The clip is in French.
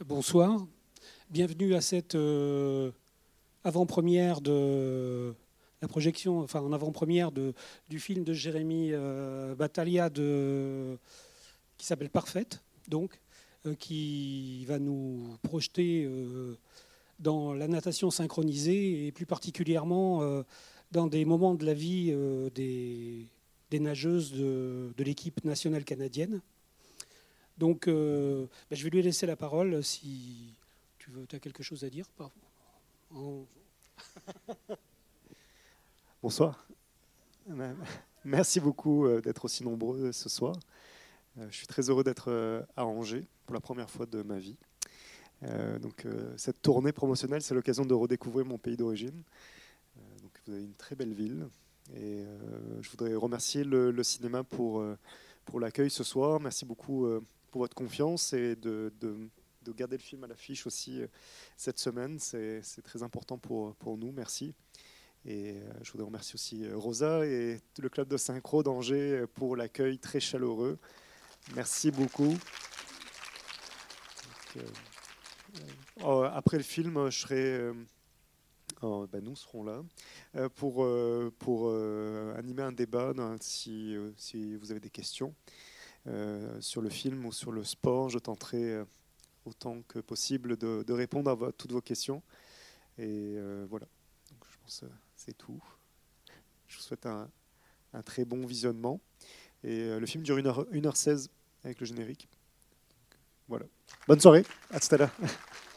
Bonsoir. Bienvenue à cette euh, avant-première de la projection, enfin en avant-première du film de Jérémy euh, Battaglia qui s'appelle Parfaite, donc, euh, qui va nous projeter dans la natation synchronisée et plus particulièrement dans des moments de la vie des, nageuses de l'équipe nationale canadienne. Donc, euh, ben, je vais lui laisser la parole si tu veux, as quelque chose à dire. Bonsoir. Merci beaucoup euh, d'être aussi nombreux ce soir. Euh, je suis très heureux d'être à Angers pour la première fois de ma vie. donc, cette tournée promotionnelle, c'est l'occasion de redécouvrir mon pays d'origine. donc, vous avez une très belle ville. Et je voudrais remercier le, le cinéma pour, pour l'accueil ce soir. Merci beaucoup pour votre confiance et de, de, garder le film à l'affiche aussi euh, cette semaine. C'est très important pour, nous. Merci. Et euh, je voudrais remercier aussi euh, Rosa et le club de synchro d'Angers pour l'accueil très chaleureux. Merci beaucoup. après le film, je serai, oh, ben nous serons là pour, animer un débat si vous avez des questions. Euh, sur le film ou sur le sport. Je tenterai euh, autant que possible de, répondre à toutes vos questions. Et euh, voilà, je pense que c'est tout. Je vous souhaite un, très bon visionnement. Et le film dure 1h, 1h16 avec le générique. voilà. Bonne soirée, à tout à l'heure.